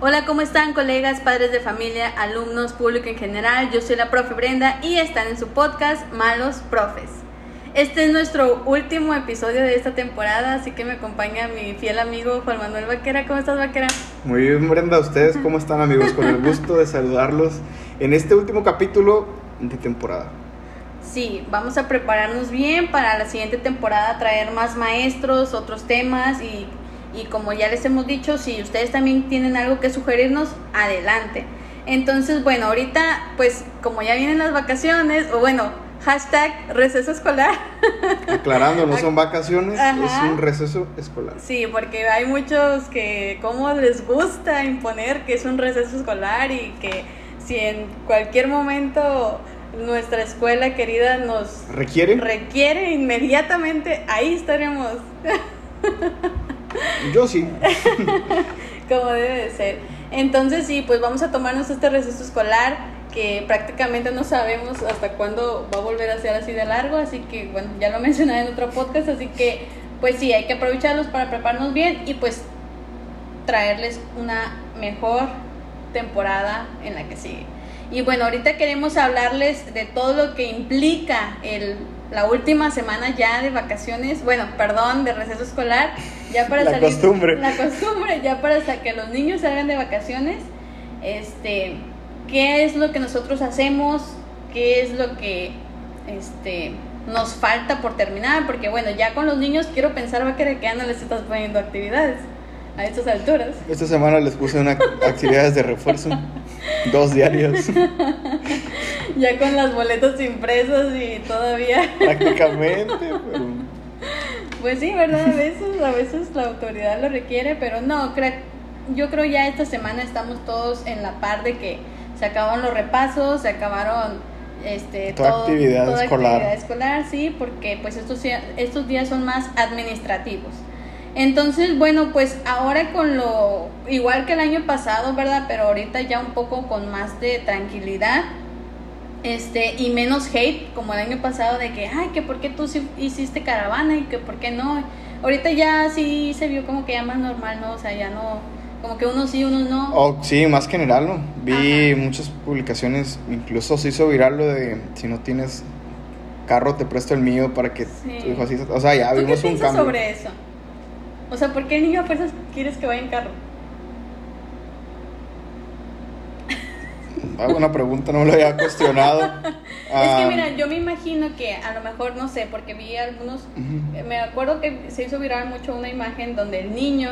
Hola, ¿cómo están colegas, padres de familia, alumnos, público en general? Yo soy la profe Brenda y están en su podcast Malos Profes. Este es nuestro último episodio de esta temporada, así que me acompaña mi fiel amigo Juan Manuel Vaquera. ¿Cómo estás, Vaquera? Muy bien, Brenda. ¿Ustedes cómo están, amigos? Con el gusto de saludarlos en este último capítulo de temporada. Sí, vamos a prepararnos bien para la siguiente temporada, traer más maestros, otros temas y, y como ya les hemos dicho, si ustedes también tienen algo que sugerirnos, adelante. Entonces, bueno, ahorita, pues como ya vienen las vacaciones, o bueno, hashtag receso escolar. Aclarando, no son vacaciones, Ajá. es un receso escolar. Sí, porque hay muchos que como les gusta imponer que es un receso escolar y que si en cualquier momento nuestra escuela querida nos ¿Requiere? requiere inmediatamente, ahí estaremos Yo sí. como debe de ser. Entonces sí, pues vamos a tomarnos este receso escolar que prácticamente no sabemos hasta cuándo va a volver a ser así de largo, así que bueno, ya lo mencioné en otro podcast, así que pues sí, hay que aprovecharlos para prepararnos bien y pues traerles una mejor temporada en la que sigue. Y bueno, ahorita queremos hablarles de todo lo que implica el, la última semana ya de vacaciones, bueno, perdón, de receso escolar, ya para La salir costumbre. la costumbre, ya para sa- que los niños salgan de vacaciones, este, qué es lo que nosotros hacemos, qué es lo que este nos falta por terminar, porque bueno, ya con los niños quiero pensar va que ya no les estás poniendo actividades a estas alturas. Esta semana les puse una actividades de refuerzo. Dos diarias. Ya con las boletas impresas y todavía, Prácticamente. pero- pues sí, ¿verdad? A veces, a veces la autoridad lo requiere, pero no, creo, yo creo ya esta semana estamos todos en la par de que se acabaron los repasos, se acabaron este Toda actividad toda escolar. actividad escolar, sí, porque pues estos, estos días son más administrativos. Entonces, bueno, pues ahora con lo, igual que el año pasado, ¿verdad? Pero ahorita ya un poco con más de tranquilidad, este, y menos hate, como el año pasado, de que, ay, que por qué tú sí hiciste caravana y que por qué no. Ahorita ya sí se vio como que ya más normal, ¿no? O sea, ya no, como que unos sí, unos no. Oh, sí, más general, ¿no? Vi Ajá. muchas publicaciones, incluso se hizo viral lo de si no tienes carro, te presto el mío para que Sí. tu hijo así. O sea, ya ¿Tú qué vimos un cambio. sobre eso? O sea, ¿por qué el niño a fuerzas quieres que vaya en carro? Ah, buena pregunta, no me lo había cuestionado. es Ah, que mira, yo me imagino que a lo mejor, no sé, porque vi algunos Me acuerdo que se hizo viral mucho una imagen donde el niño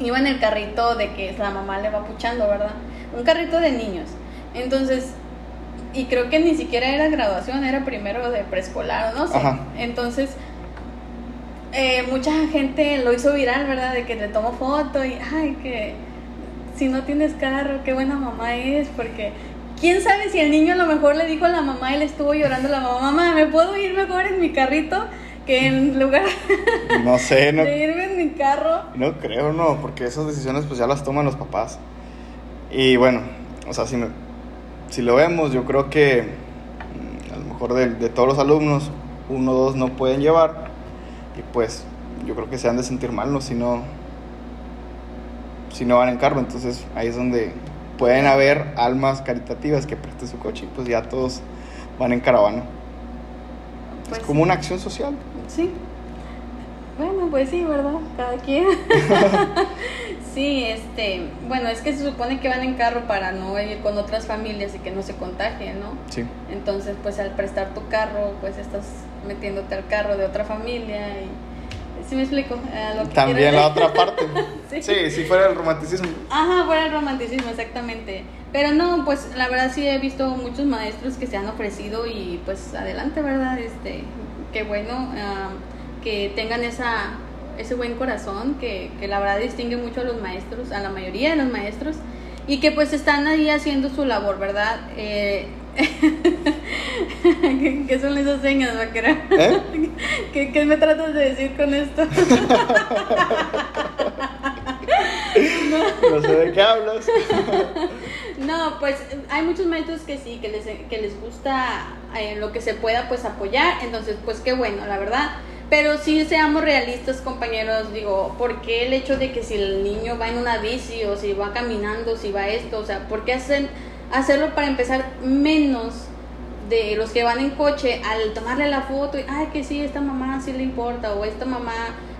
iba en el carrito de que la mamá le va puchando, ¿verdad? Un carrito de niños. Entonces, y creo que ni siquiera era graduación, era primero de preescolar no sé. Ajá. Entonces, eh, mucha gente lo hizo viral, ¿verdad? De que le tomó foto y, ay, que si no tienes carro, qué buena mamá es, porque quién sabe si el niño a lo mejor le dijo a la mamá y le estuvo llorando a la mamá, mamá, ¿me puedo ir mejor en mi carrito que en lugar No sé, no, de irme en mi carro? no creo, no, porque esas decisiones pues ya las toman los papás. Y bueno, o sea, si, me- si lo vemos, yo creo que mm, a lo mejor de, de todos los alumnos, uno o dos no pueden llevar. Y pues yo creo que se han de sentir mal, ¿no? Si no, si no van en carro. Entonces ahí es donde pueden haber almas caritativas que presten su coche y pues ya todos van en caravana. Pues, es como una acción social. Sí. Bueno, pues sí, ¿verdad? Cada quien. sí, este, bueno, es que se supone que van en carro para no ir con otras familias y que no se contagien, ¿no? Sí. Entonces, pues al prestar tu carro, pues estás metiéndote al carro de otra familia y... ¿Sí me explico? Lo que También la otra parte. Sí. sí, si fuera el romanticismo. Ajá, fuera el romanticismo, exactamente. Pero no, pues la verdad sí he visto muchos maestros que se han ofrecido y pues adelante, ¿verdad? Este, qué bueno que tengan esa, ese buen corazón que, que la verdad distingue mucho a los maestros, a la mayoría de los maestros, y que pues están ahí haciendo su labor, ¿verdad? Eh, ¿Qué, qué son esas señas, vaquera? ¿Eh? ¿Qué, ¿Qué me tratas de decir con esto? No sé de qué hablas. No, pues hay muchos maestros que sí, que les, que les gusta eh, lo que se pueda pues apoyar, entonces pues qué bueno, la verdad. Pero sí seamos realistas, compañeros, digo, ¿por qué el hecho de que si el niño va en una bici o si va caminando, si va esto, o sea, ¿por qué hacen, hacerlo para empezar menos de los que van en coche al tomarle la foto y, ay, que sí, esta mamá sí le importa o esta mamá,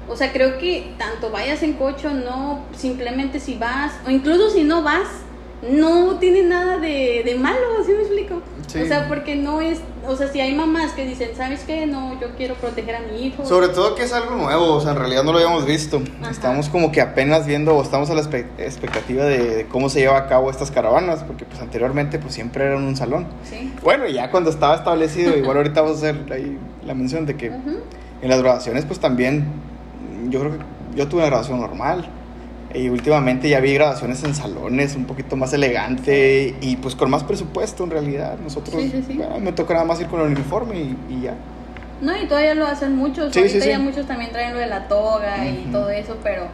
o sea, creo que tanto vayas en coche o no, simplemente si vas, o incluso si no vas, no tiene nada de, de malo, ¿sí me explico? O sea, porque no es, o sea, si hay mamás que dicen, ¿sabes qué? No, yo quiero proteger a mi hijo. Sobre todo que es algo nuevo, o sea, en realidad no lo habíamos visto. Estamos como que apenas viendo o estamos a la expectativa de, cómo se lleva a cabo estas caravanas, porque pues anteriormente pues siempre era en un salón. Sí. Bueno, ya cuando estaba establecido, igual ahorita vamos a hacer ahí la mención de que en las grabaciones pues también, yo creo que yo tuve una grabación normal y últimamente ya vi grabaciones en salones un poquito más elegante y pues con más presupuesto en realidad. Nosotros, me toca nada más ir con el uniforme y, ya. No, y todavía lo hacen muchos. Ahorita ya muchos también traen lo de la toga y todo eso, pero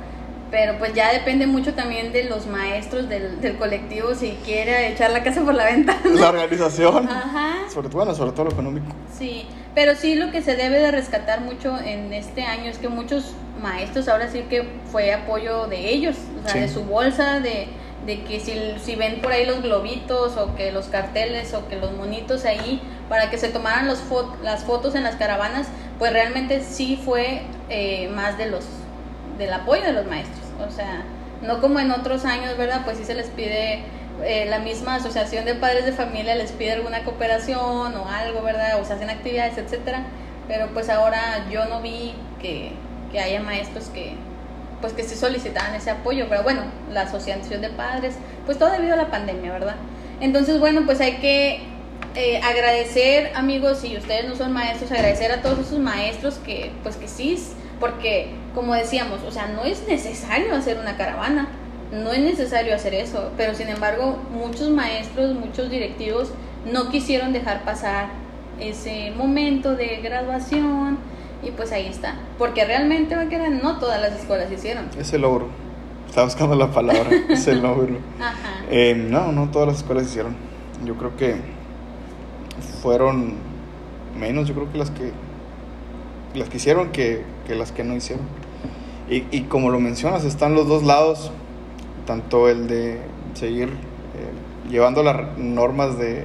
pero pues ya depende mucho también de los maestros del, del, colectivo si quiere echar la casa por la ventana. La organización. Ajá. Sobre todo, bueno, sobre todo lo económico. Sí, pero sí lo que se debe de rescatar mucho en este año es que muchos maestros ahora sí que fue apoyo de ellos, o sea, de su bolsa, de, de que si, si, ven por ahí los globitos o que los carteles o que los monitos ahí para que se tomaran los las fotos en las caravanas, pues realmente sí fue eh, más de los del apoyo de los maestros, o sea, no como en otros años, ¿verdad? Pues sí se les pide eh, la misma asociación de padres de familia les pide alguna cooperación o algo, ¿verdad? O se hacen actividades, etcétera. Pero pues ahora yo no vi que, que haya maestros que pues que sí solicitaban ese apoyo, pero bueno, la asociación de padres, pues todo debido a la pandemia, ¿verdad? Entonces, bueno, pues hay que eh, agradecer, amigos, si ustedes no son maestros, agradecer a todos esos maestros que, pues que sí, porque como decíamos, o sea, no es necesario hacer una caravana, no es necesario hacer eso, pero sin embargo, muchos maestros, muchos directivos no quisieron dejar pasar ese momento de graduación, y pues ahí está. Porque realmente, quedar no todas las escuelas hicieron. Ese logro. Estaba buscando la palabra. Ese logro. Ajá. Eh, no, no todas las escuelas hicieron. Yo creo que fueron menos, yo creo que las que las que hicieron que, que las que no hicieron. Y, y, como lo mencionas, están los dos lados, tanto el de seguir eh, llevando las normas de,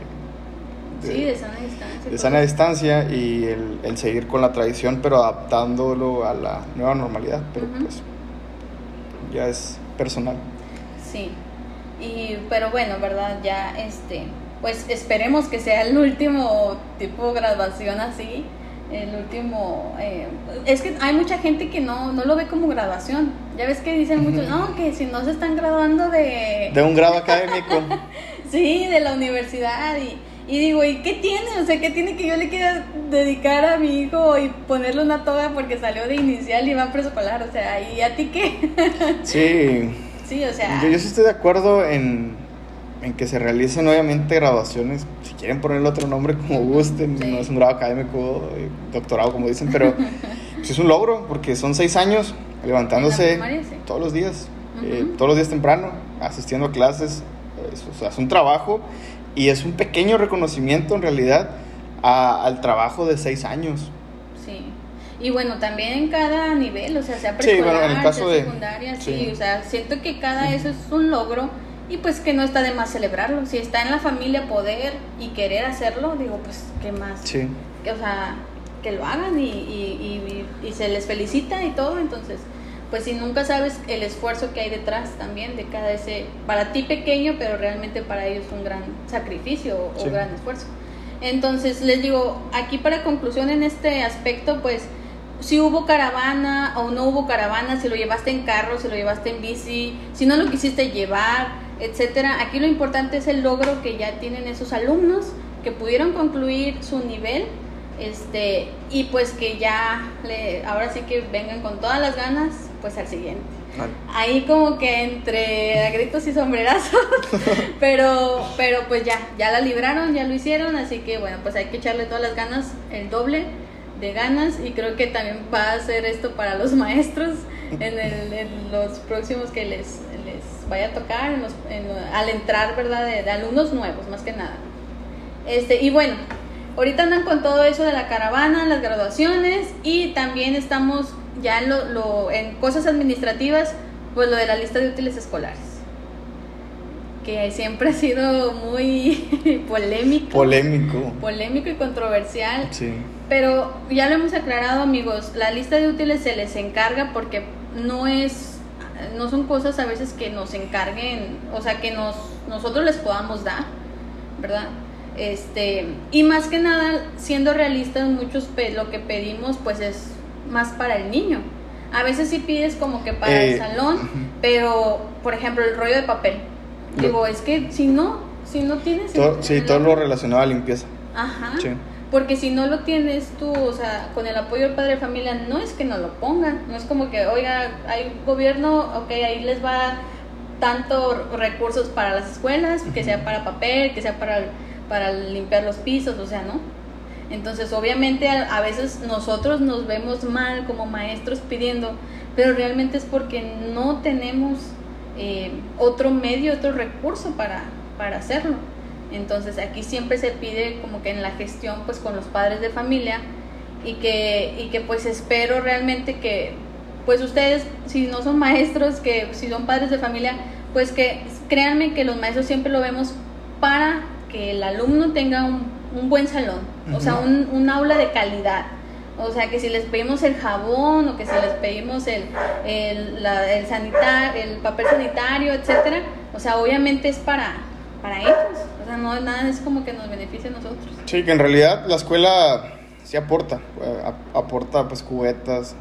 sí, de sana distancia. De sana distancia y el, el, seguir con la tradición, pero adaptándolo a la nueva normalidad. Pero pues ya es personal. Sí. Y, pero bueno, ¿verdad? Ya este, pues esperemos que sea el último tipo de graduación así. El último. Eh, es que hay mucha gente que no, no lo ve como graduación. Ya ves que dicen muchos, no, que si no se están graduando de. De un grado académico. sí, de la universidad. Y, y digo, ¿y qué tiene? O sea, ¿qué tiene que yo le quiera dedicar a mi hijo y ponerle una toga porque salió de inicial y va a preescolar? O sea, ¿y a ti qué? sí. Sí, o sea. Yo, sí estoy de acuerdo en, en, que se realicen, obviamente, graduaciones. Si quieren ponerle otro nombre como gusten, no es un grado académico, eh, doctorado, como dicen, pero pues es un logro porque son seis años levantándose todos los días, eh, todos los días temprano, asistiendo a clases. o sea, es un trabajo y es un pequeño reconocimiento en realidad al trabajo de seis años. Sí. Y bueno, también en cada nivel, o sea, sea preescolar, sea secundaria, sí. o sea, siento que cada eso es un logro y pues que no está de más celebrarlo. Si está en la familia poder y querer hacerlo, digo, pues, ¿qué más? Sí. Que, o sea, que lo hagan y, y, y, y se les felicita y todo, entonces pues si nunca sabes el esfuerzo que hay detrás también de cada ese, para ti pequeño, pero realmente para ellos un gran sacrificio o, un gran esfuerzo. Entonces les digo, aquí para conclusión en este aspecto, pues si hubo caravana o no hubo caravana, si lo llevaste en carro, si lo llevaste en bici, si no lo quisiste llevar, etcétera. Aquí lo importante es el logro que ya tienen esos alumnos que pudieron concluir su nivel este y pues que ya le, ahora sí que vengan con todas las ganas pues al siguiente. Ahí como que entre gritos y sombrerazos pero pero pues ya ya la libraron ya lo hicieron así que bueno pues hay que echarle todas las ganas el doble de ganas y creo que también va a ser esto para los maestros en, el, en los próximos que les, les vaya a tocar al entrar verdad de, de alumnos nuevos más que nada. Este y bueno ahorita andan con todo eso de la caravana, las graduaciones y también estamos ya en, lo, lo- en cosas administrativas, pues lo de la lista de útiles escolares. Que siempre ha sido muy polémico. Polémico. polémico y controversial. Sí. Pero ya lo hemos aclarado, amigos, la lista de útiles se les encarga porque no es no son cosas a veces que nos encarguen, o sea, que nos nosotros les podamos dar, ¿verdad? Este, y más que nada, siendo realistas, muchos pe- lo que pedimos pues es más para el niño. A veces sí pides como que para el Eh, salón, pero por ejemplo, el rollo de papel. Lo- Digo, es que si no, si no tienes Todo- el- sí, el- todo lo relacionado a limpieza. Ajá. Sí. Porque si no lo tienes tú, o sea, con el apoyo del padre de familia, no es que no lo pongan. No es como que, oiga, hay gobierno, ok, ahí les va tanto recursos para las escuelas, que sea para papel, que sea para, para limpiar los pisos, o sea, ¿no? Entonces, obviamente, a, veces nosotros nos vemos mal como maestros pidiendo, pero realmente es porque no tenemos eh, otro medio, otro recurso para, para hacerlo. Entonces, aquí siempre se pide como que en la gestión, pues con los padres de familia, y que, y que pues espero realmente que, pues ustedes, si no son maestros, que si son padres de familia, pues que créanme que los maestros siempre lo vemos para que el alumno tenga un, un buen salón, o sea, un, un aula de calidad. O sea, que si les pedimos el jabón o que si les pedimos el, el, la- el, sanitar, el papel sanitario, etcétera, o sea, obviamente es para, para ellos. O sea, no nada, es como que nos beneficia a nosotros. Sí, que en realidad la escuela sí aporta. eh, ap- aporta pues cubetas,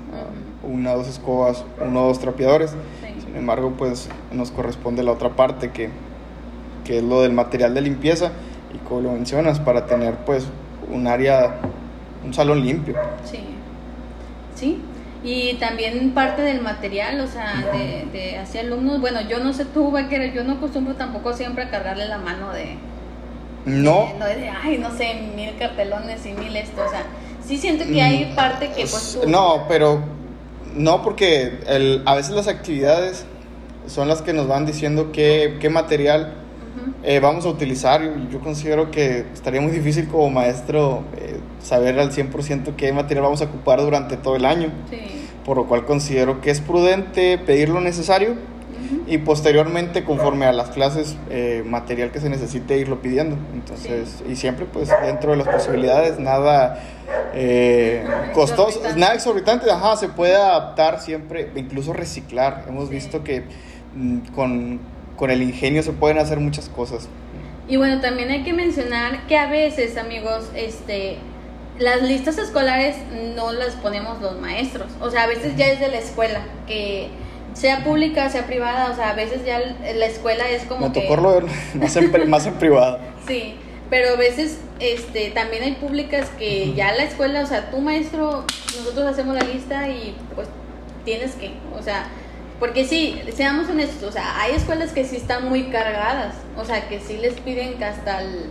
um, una o dos escobas, uno o dos trapeadores. Sí. Sin embargo, pues nos corresponde la otra parte que, que es lo del material de limpieza y como lo mencionas, para tener pues un área, un salón limpio. Sí, sí. Y también parte del material, o sea, de, de hacia alumnos. Bueno, yo no sé tú, Vaquero, yo no acostumbro tampoco siempre a cargarle la mano de, No, de, no de, ay, no sé, mil cartelones y mil esto. O sea, sí siento que hay parte que pues tú... Mm, No, pero no porque el, a veces las actividades son las que nos van diciendo qué, qué material Ujú, eh, vamos a utilizar. Yo, yo considero que estaría muy difícil como maestro eh, saber al 100% qué material vamos a ocupar durante todo el año, Sí. por lo cual considero que es prudente pedir lo necesario Ujú. y posteriormente conforme a las clases eh, material que se necesite irlo pidiendo. Entonces, y siempre pues dentro de las posibilidades, nada eh, costoso, Exorbitante. nada exorbitante, ajá, se puede adaptar siempre, incluso reciclar. Hemos Sí. visto que mm, con, con el ingenio se pueden hacer muchas cosas. Y bueno, también hay que mencionar que a veces, amigos, este, las listas escolares no las ponemos los maestros. O sea, a veces ya es de la escuela, que sea pública, sea privada, o sea, a veces ya la escuela es como Me que... lo más en, más en privado. Sí, pero a veces este, también hay públicas que ya la escuela, o sea, tu maestro, nosotros hacemos la lista y pues tienes que, o sea, porque sí, seamos honestos, o sea, hay escuelas que sí están muy cargadas, o sea, que sí les piden que hasta el,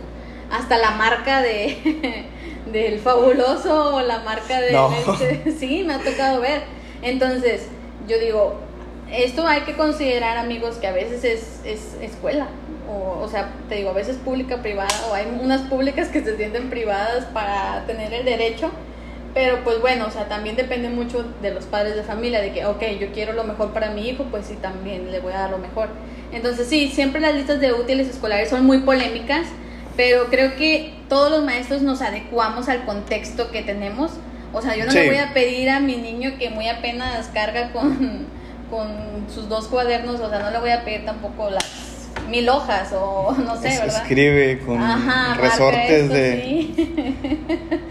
hasta la marca de del fabuloso o la marca de No. este, sí, me ha tocado ver. Entonces, yo digo, esto hay que considerar, amigos, que a veces es, es escuela. O, o sea, te digo, a veces pública, privada, o hay unas públicas que se sienten privadas para tener el derecho. Pero pues bueno, o sea, también depende mucho de los padres de familia, de que, ok, yo quiero lo mejor para mi hijo, pues sí, también le voy a dar lo mejor. Entonces sí, siempre las listas de útiles escolares son muy polémicas, pero creo que todos los maestros nos adecuamos al contexto que tenemos. O sea, yo no Sí. le voy a pedir a mi niño que muy apenas carga con, con sus dos cuadernos, o sea, no le voy a pedir tampoco las mil hojas o no sé, Es- ¿verdad? Escribe con Ajá, resortes esto, de sí.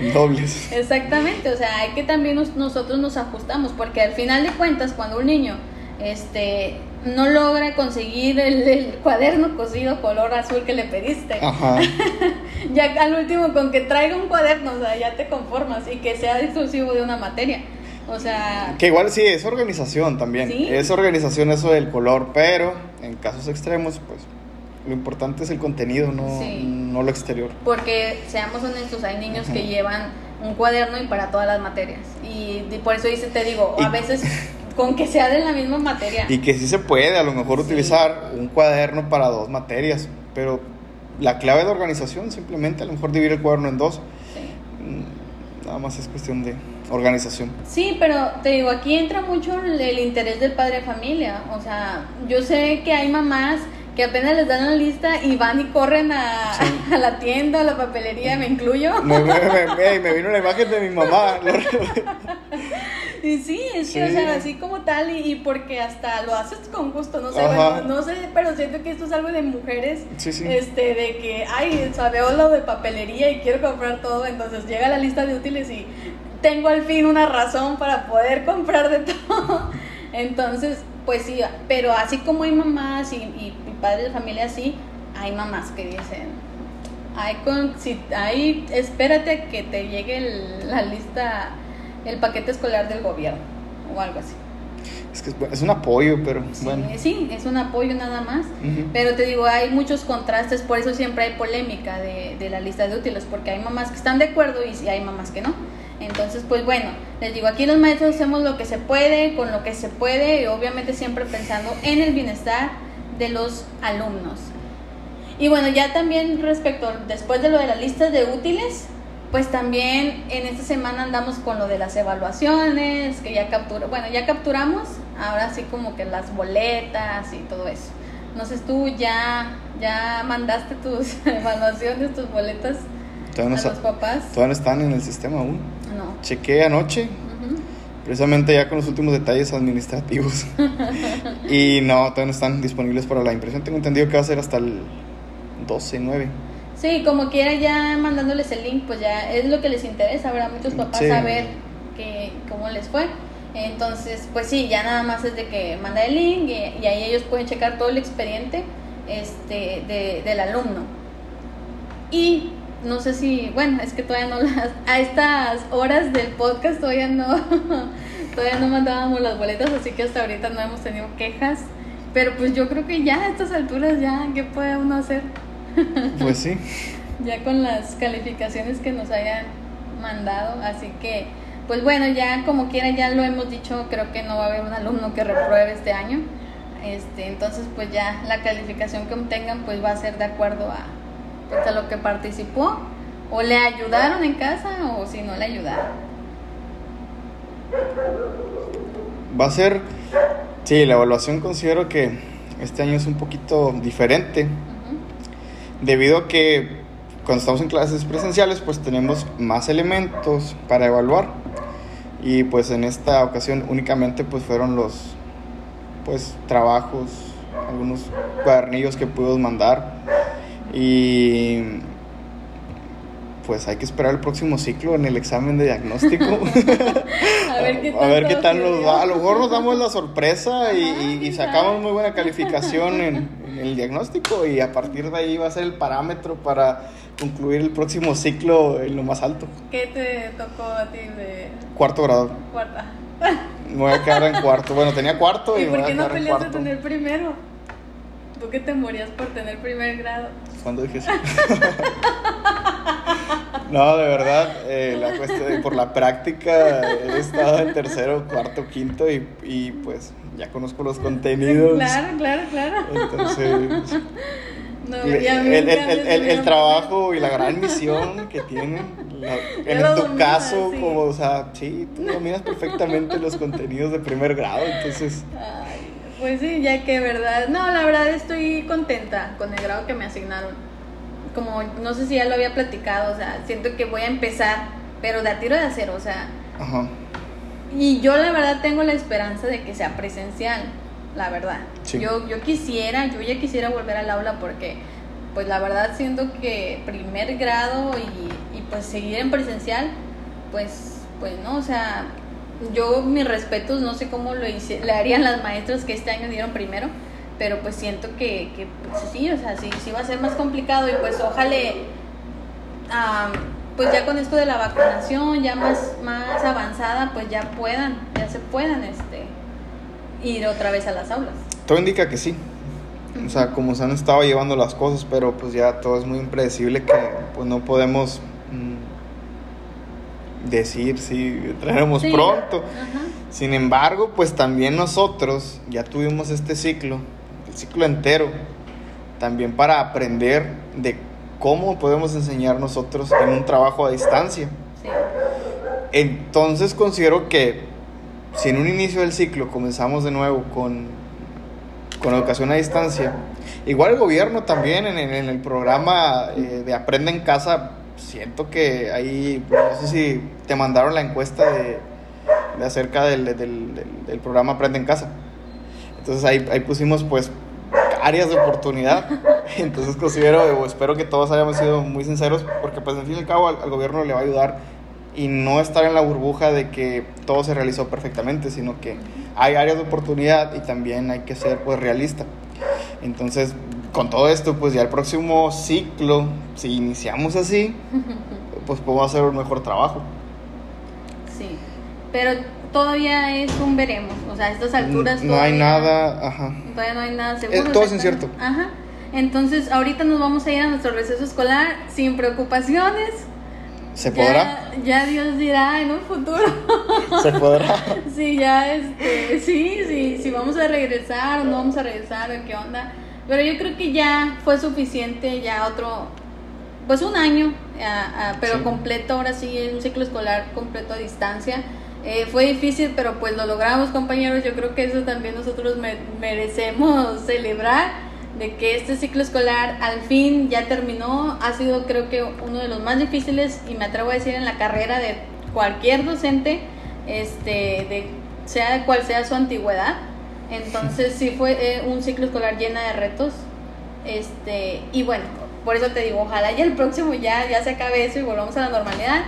dobles. Exactamente, o sea, hay que también nos- nosotros nos ajustamos, porque al final de cuentas, cuando un niño este, no logra conseguir el, el cuaderno cosido color azul que le pediste, Ajá. ya al último con que traiga un cuaderno, o sea, ya te conformas y que sea exclusivo de una materia. O sea, Que igual sí, es organización también. Sí. Es organización eso del color, pero en casos extremos, pues lo importante es el contenido, no, Sí. no lo exterior. porque seamos honestos, hay niños que Ujú. llevan un cuaderno y para todas las materias. Y, y por eso dice, te digo, a Y- veces con que sea de la misma materia. Y que sí se puede a lo mejor Sí. utilizar un cuaderno para dos materias, pero la clave de organización simplemente a lo mejor dividir el cuaderno en dos. Sí. Nada más es cuestión de organización. Sí, pero te digo, aquí entra mucho el, el interés del padre de familia. O sea, yo sé que hay mamás que apenas les dan la lista y van y corren a, a la tienda, a la papelería, me incluyo. Me, me, me- me vino la imagen de mi mamá. Y sí, es que, o Sí. sea, así como tal, y, y porque hasta lo haces con gusto, no sé, bueno, no sé, pero siento que esto es algo de mujeres, Sí, sí. este, de que, ay, o sea, veo lo de papelería y quiero comprar todo, entonces llega la lista de útiles y tengo al fin una razón para poder comprar de todo. Entonces, pues sí, pero así como hay mamás y, y, y padres de familia así, hay mamás que dicen, hay con, si, hay, espérate que te llegue el- la lista, el paquete escolar del gobierno o algo así. Es que es, un apoyo, pero Sí, bueno. sí, es un apoyo nada más. Pero te digo, hay muchos contrastes, por eso siempre hay polémica de, de la lista de útiles, porque hay mamás que están de acuerdo y hay mamás que no. Entonces, pues bueno, les digo, aquí los maestros hacemos lo que se puede, con lo que se puede, y obviamente siempre pensando en el bienestar de los alumnos. Y bueno, ya también respecto, después de lo de las listas de útiles, pues también en esta semana andamos con lo de las evaluaciones, que ya captura, bueno, ya capturamos, ahora sí como que las boletas y todo eso. No sé, tú ya, ya mandaste tus evaluaciones, tus boletas Todavía no, a sa- los papás. todavía no están en el sistema aún. No. Chequé anoche, Ujú. precisamente ya con los últimos detalles administrativos. y no, todavía no están disponibles para la impresión. Tengo entendido que va a ser hasta el 12, 9. Sí, como quiera ya mandándoles el link, pues ya es lo que les interesa, ¿verdad? Muchos papás Sí. saber que, cómo les fue. Entonces, pues sí, ya nada más es de que manda el link y, y ahí ellos pueden checar todo el expediente este, de- del alumno. Y no sé si, bueno, es que todavía no las, a estas horas del podcast todavía no, todavía no mandábamos las boletas, así que hasta ahorita no hemos tenido quejas. Pero pues yo creo que ya a estas alturas ya, ¿qué puede uno hacer? Pues sí. ya con las calificaciones que nos hayan mandado, así que pues bueno, ya como quiera ya lo hemos dicho, creo que no va a haber un alumno que repruebe este año. Este, entonces pues ya la calificación que obtengan pues va a ser de acuerdo a pues, a lo que participó o le ayudaron en casa o si no le ayudaron. Va a ser, sí, la evaluación considero que este año es un poquito diferente. Debido a que cuando estamos en clases presenciales, pues tenemos más elementos para evaluar. Y pues en esta ocasión únicamente pues fueron los pues trabajos, algunos cuadernillos que pudimos mandar. Y pues hay que esperar el próximo ciclo en el examen de diagnóstico. A ver qué A ver qué tal nos va. A lo mejor nos damos la sorpresa y, y- sacamos muy buena calificación en el diagnóstico y a partir de ahí va a ser el parámetro para concluir el próximo ciclo en lo más alto. ¿Qué te tocó a ti de Cuarto grado. cuarta? Me voy a quedar en cuarto. Bueno, tenía cuarto y, ¿Y me por voy a qué no peleaste tener primero? Tú que te morías por tener primer grado. ¿Cuándo dije eso? No, de verdad, eh, la cuestión, por la práctica he estado en tercero, cuarto, quinto y, y pues ya conozco los contenidos. Claro, claro, claro. Entonces, No, el, trabajo y la gran misión que tienen, la- en tu caso, sí. como, o sea, sí, tú dominas perfectamente los contenidos de primer grado, entonces, Ay, pues sí, ya que verdad. No, la verdad estoy contenta con el grado que me asignaron. Como no sé si ya lo había platicado, o sea, siento que voy a empezar, pero de a tiro de acero, o sea. ajá, Y yo la verdad tengo la esperanza de que sea presencial, la verdad. Sí. Yo, yo quisiera, yo ya quisiera volver al aula porque, pues la verdad siento que primer grado y, y pues seguir en presencial, pues, pues no, o sea, yo mis respetos, no sé cómo lo hice, le harían las maestras que este año dieron primero, pero pues siento que, que pues, sí, o sea, sí, sí va a ser más complicado y pues ojalá, pues ya con esto de la vacunación ya más, más avanzada, pues ya puedan, ya se puedan este ir otra vez a las aulas. todo indica que sí. O sea, como se han estado llevando las cosas, pero pues ya todo es muy impredecible que pues no podemos mm, decir si traeremos Sí. pronto. Ajá. Sin embargo, pues también nosotros ya tuvimos este ciclo, ciclo entero, también para aprender de cómo podemos enseñar nosotros en un trabajo a distancia. Sí. Entonces considero que si en un inicio del ciclo comenzamos de nuevo con, con educación a distancia, igual el gobierno también en, en el programa eh, de Aprende en Casa, siento que ahí, no sé si te mandaron la encuesta de, de acerca del, del, del, del programa Aprende en Casa. Entonces ahí, ahí pusimos pues áreas de oportunidad. Entonces considero o espero que todos hayamos sido muy sinceros porque pues en fin y al cabo al, al, gobierno le va a ayudar y no estar en la burbuja de que todo se realizó perfectamente, sino que hay áreas de oportunidad y también hay que ser pues realista. Entonces, con todo esto, pues ya el próximo ciclo, si iniciamos así, pues podemos hacer un mejor trabajo. Sí, pero todavía es un veremos, o sea, a estas alturas no hay nada, ajá. Todavía no hay nada seguro. Es, todo es incierto. Ajá. Entonces, ahorita nos vamos a ir a nuestro receso escolar sin preocupaciones. ¿Se podrá? Ya, ya Dios dirá en un futuro. ¿Se podrá? sí, ya, este, sí, sí, sí, vamos a regresar o no vamos a regresar o qué onda. Pero yo creo que ya fue suficiente, ya otro, pues un año, a, a, pero sí. completo, ahora sí, un ciclo escolar completo a distancia. Eh, fue difícil, pero pues lo logramos, compañeros. Yo creo que eso también nosotros me merecemos celebrar de que este ciclo escolar al fin ya terminó. Ha sido, creo que, uno de los más difíciles y me atrevo a decir en la carrera de cualquier docente, este, de sea cual sea su antigüedad. Entonces sí fue eh, un ciclo escolar llena de retos. Este, y bueno, por eso te digo, ojalá ya el próximo ya, ya se acabe eso y volvamos a la normalidad.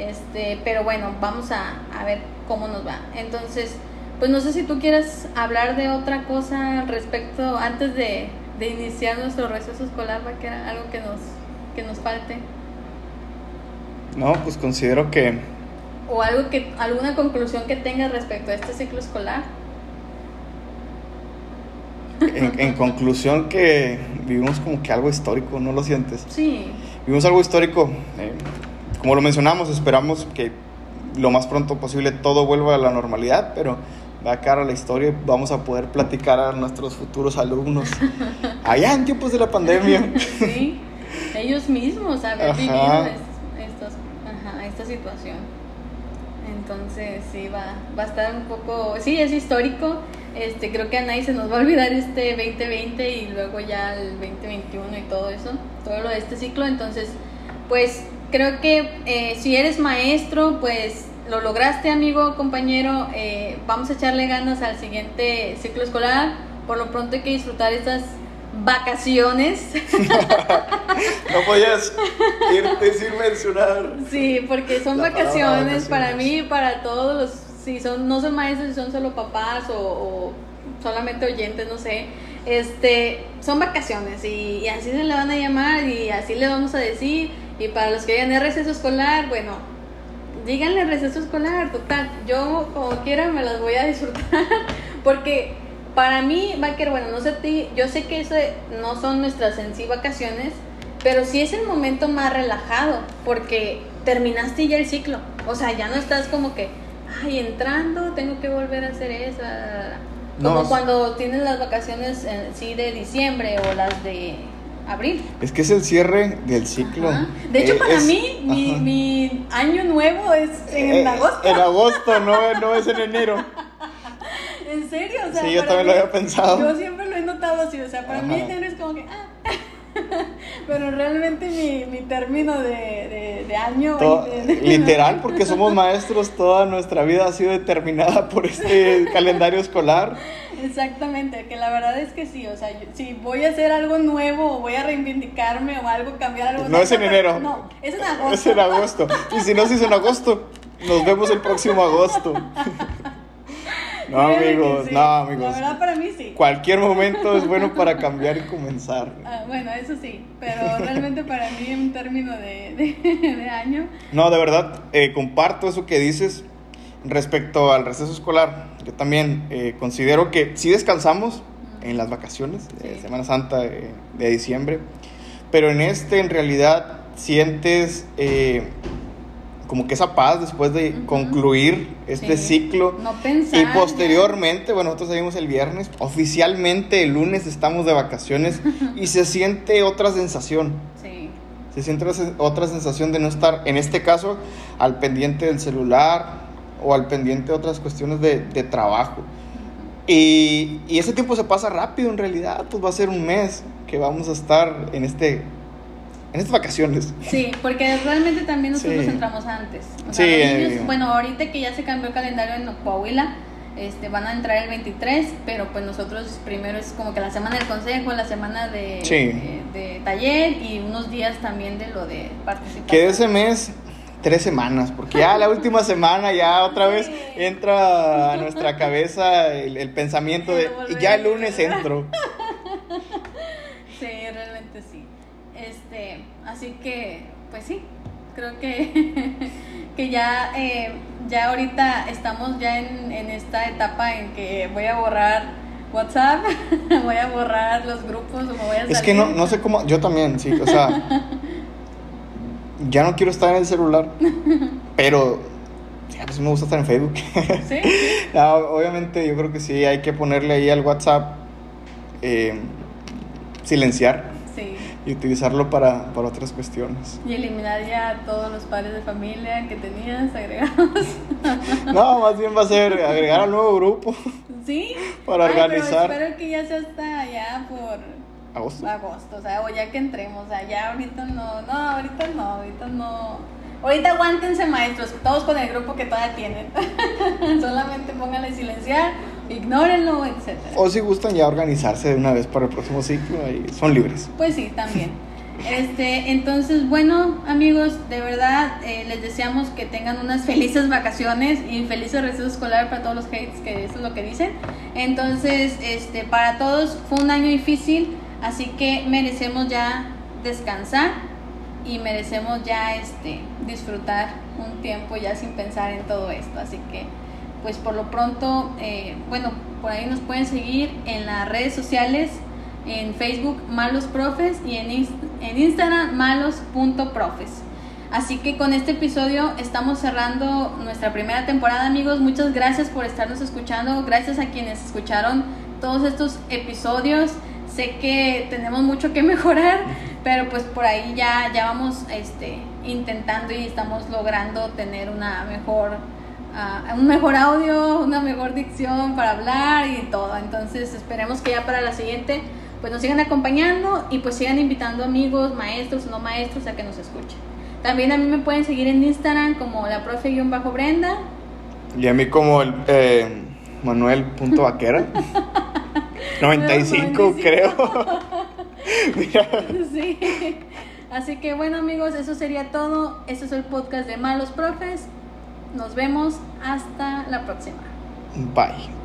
Este, pero bueno, vamos a, a ver cómo nos va. Entonces, pues no sé si tú quieres hablar de otra cosa al respecto antes de, de iniciar nuestro receso escolar, va que era algo que nos, que nos falte. No, pues considero que... O algo que, alguna conclusión que tengas respecto a este ciclo escolar. En, en, conclusión que vivimos como que algo histórico, ¿no lo sientes? Sí. Vivimos algo histórico. Eh, como lo mencionamos, esperamos que lo más pronto posible todo vuelva a la normalidad, pero va a cara a la historia vamos a poder platicar a nuestros futuros alumnos allá en tiempos de la pandemia. Sí, ellos mismos haber ajá. vivido estos, ajá, esta situación. Entonces, sí, va, va a estar un poco, sí, es histórico. Este, creo que a nadie se nos va a olvidar este 2020 y luego ya el 2021 y todo eso, todo lo de este ciclo. Entonces, pues creo que eh, si eres maestro, pues lo lograste, amigo, compañero. Eh, vamos a echarle ganas al siguiente ciclo escolar. Por lo pronto hay que disfrutar estas vacaciones. no podías irte sin mencionar. Sí, porque son vacaciones, vacaciones, para mí para todos los, si son, no son maestros, si son solo papás o, o solamente oyentes, no sé. Este, son vacaciones y, y así se le van a llamar y así le vamos a decir. Y para los que hayan receso escolar, bueno, díganle receso escolar, total. Yo, como quiera, me las voy a disfrutar. Porque para mí, Baker, bueno, no sé ti, yo sé que eso no son nuestras en sí vacaciones, pero sí es el momento más relajado. Porque terminaste ya el ciclo. O sea, ya no estás como que, ay, entrando, tengo que volver a hacer esa. Como no, cuando tienes las vacaciones, en, sí, de diciembre o las de abril. Es que es el cierre del ciclo. Ajá. De hecho, eh, para es, mí, mi, mi, año nuevo es en eh, agosto. En agosto, no, no es en enero. ¿En serio? O sea, sí, yo también mí, lo había pensado. Yo siempre lo he notado así, o sea, para Ajá. mí enero es como que... Ah. Pero realmente mi, mi término de, de, de año... Todo, literal, porque somos maestros, toda nuestra vida ha sido determinada por este calendario escolar. Exactamente, que la verdad es que sí, o sea, yo, si voy a hacer algo nuevo o voy a reivindicarme o algo, cambiar algo. No es en enero. No, es en agosto. Es en agosto. Y si no se hizo en agosto, nos vemos el próximo agosto. No, amigos, sí. no, amigos. La verdad, para mí sí. Cualquier momento es bueno para cambiar y comenzar. Ah, bueno, eso sí, pero realmente para mí, en términos de, de, de año. No, de verdad, eh, comparto eso que dices respecto al receso escolar. Yo también eh, considero que sí descansamos en las vacaciones de sí. Semana Santa de, de, diciembre, pero en este en realidad sientes eh, como que esa paz después de uh -huh. concluir este sí. ciclo. No pensar, y posteriormente, bueno, nosotros salimos el viernes, oficialmente el lunes estamos de vacaciones y se siente otra sensación. Sí. Se siente otra sensación de no estar, en este caso, al pendiente del celular o al pendiente de otras cuestiones de, de trabajo. Y, y, ese tiempo se pasa rápido en realidad, pues va a ser un mes que vamos a estar en este en estas vacaciones. Sí, porque realmente también nosotros entramos antes. sí, eh, bueno, ahorita que ya se cambió el calendario en Coahuila, este, van a entrar el 23, pero pues nosotros primero es como que la semana del consejo, la semana de, de, taller y unos días también de lo de participación. Que ese mes tres semanas, porque ya la última semana ya otra vez entra a nuestra cabeza el, pensamiento de y ya el lunes entro. Sí, realmente sí. Este, así que, pues sí, creo que, que ya, eh, ya ahorita estamos ya en, en esta etapa en que voy a borrar WhatsApp, voy a borrar los grupos o me voy a Es que no, no sé cómo, yo también, sí, o sea, ya no quiero estar en el celular, pero a veces me gusta estar en Facebook. ¿Sí? obviamente yo creo que sí, hay que ponerle ahí al WhatsApp eh, silenciar y utilizarlo para, para, otras cuestiones. Y eliminar ya todos los padres de familia que tenías agregados. no, más bien va a ser agregar al nuevo grupo. Sí. Para organizar. Pero espero que ya sea hasta ya por agosto. Agosto, o sea, o ya que entremos, o sea, ya ahorita no, no, ahorita no, ahorita no. Ahorita aguántense maestros, todos con el grupo que todavía tienen. Solamente pónganle silenciar ignórenlo, etc. O si gustan ya organizarse de una vez para el próximo ciclo, ahí son libres. Pues sí, también. Este, entonces, bueno, amigos, de verdad eh, les deseamos que tengan unas felices vacaciones y felices receso escolar para todos los hates, que eso es lo que dicen. Entonces, este, para todos fue un año difícil, así que merecemos ya descansar y merecemos ya este, disfrutar un tiempo ya sin pensar en todo esto. Así que pues por lo pronto, eh, bueno, por ahí nos pueden seguir en las redes sociales, en Facebook Malos Profes y en, en Instagram malos.profes. Así que con este episodio estamos cerrando nuestra primera temporada, amigos. Muchas gracias por estarnos escuchando. Gracias a quienes escucharon todos estos episodios. Sé que tenemos mucho que mejorar, pero pues por ahí ya, ya vamos este, intentando y estamos logrando tener una mejor un mejor audio, una mejor dicción para hablar y todo. Entonces esperemos que ya para la siguiente pues nos sigan acompañando y pues sigan invitando amigos, maestros no maestros a que nos escuchen. También a mí me pueden seguir en Instagram como la profe-brenda. Y a mí como el eh, Manuel.vaquera. 95 creo. Sí. Así que bueno amigos, eso sería todo. Este es el podcast de Malos Profes. Nos vemos hasta la próxima. Bye.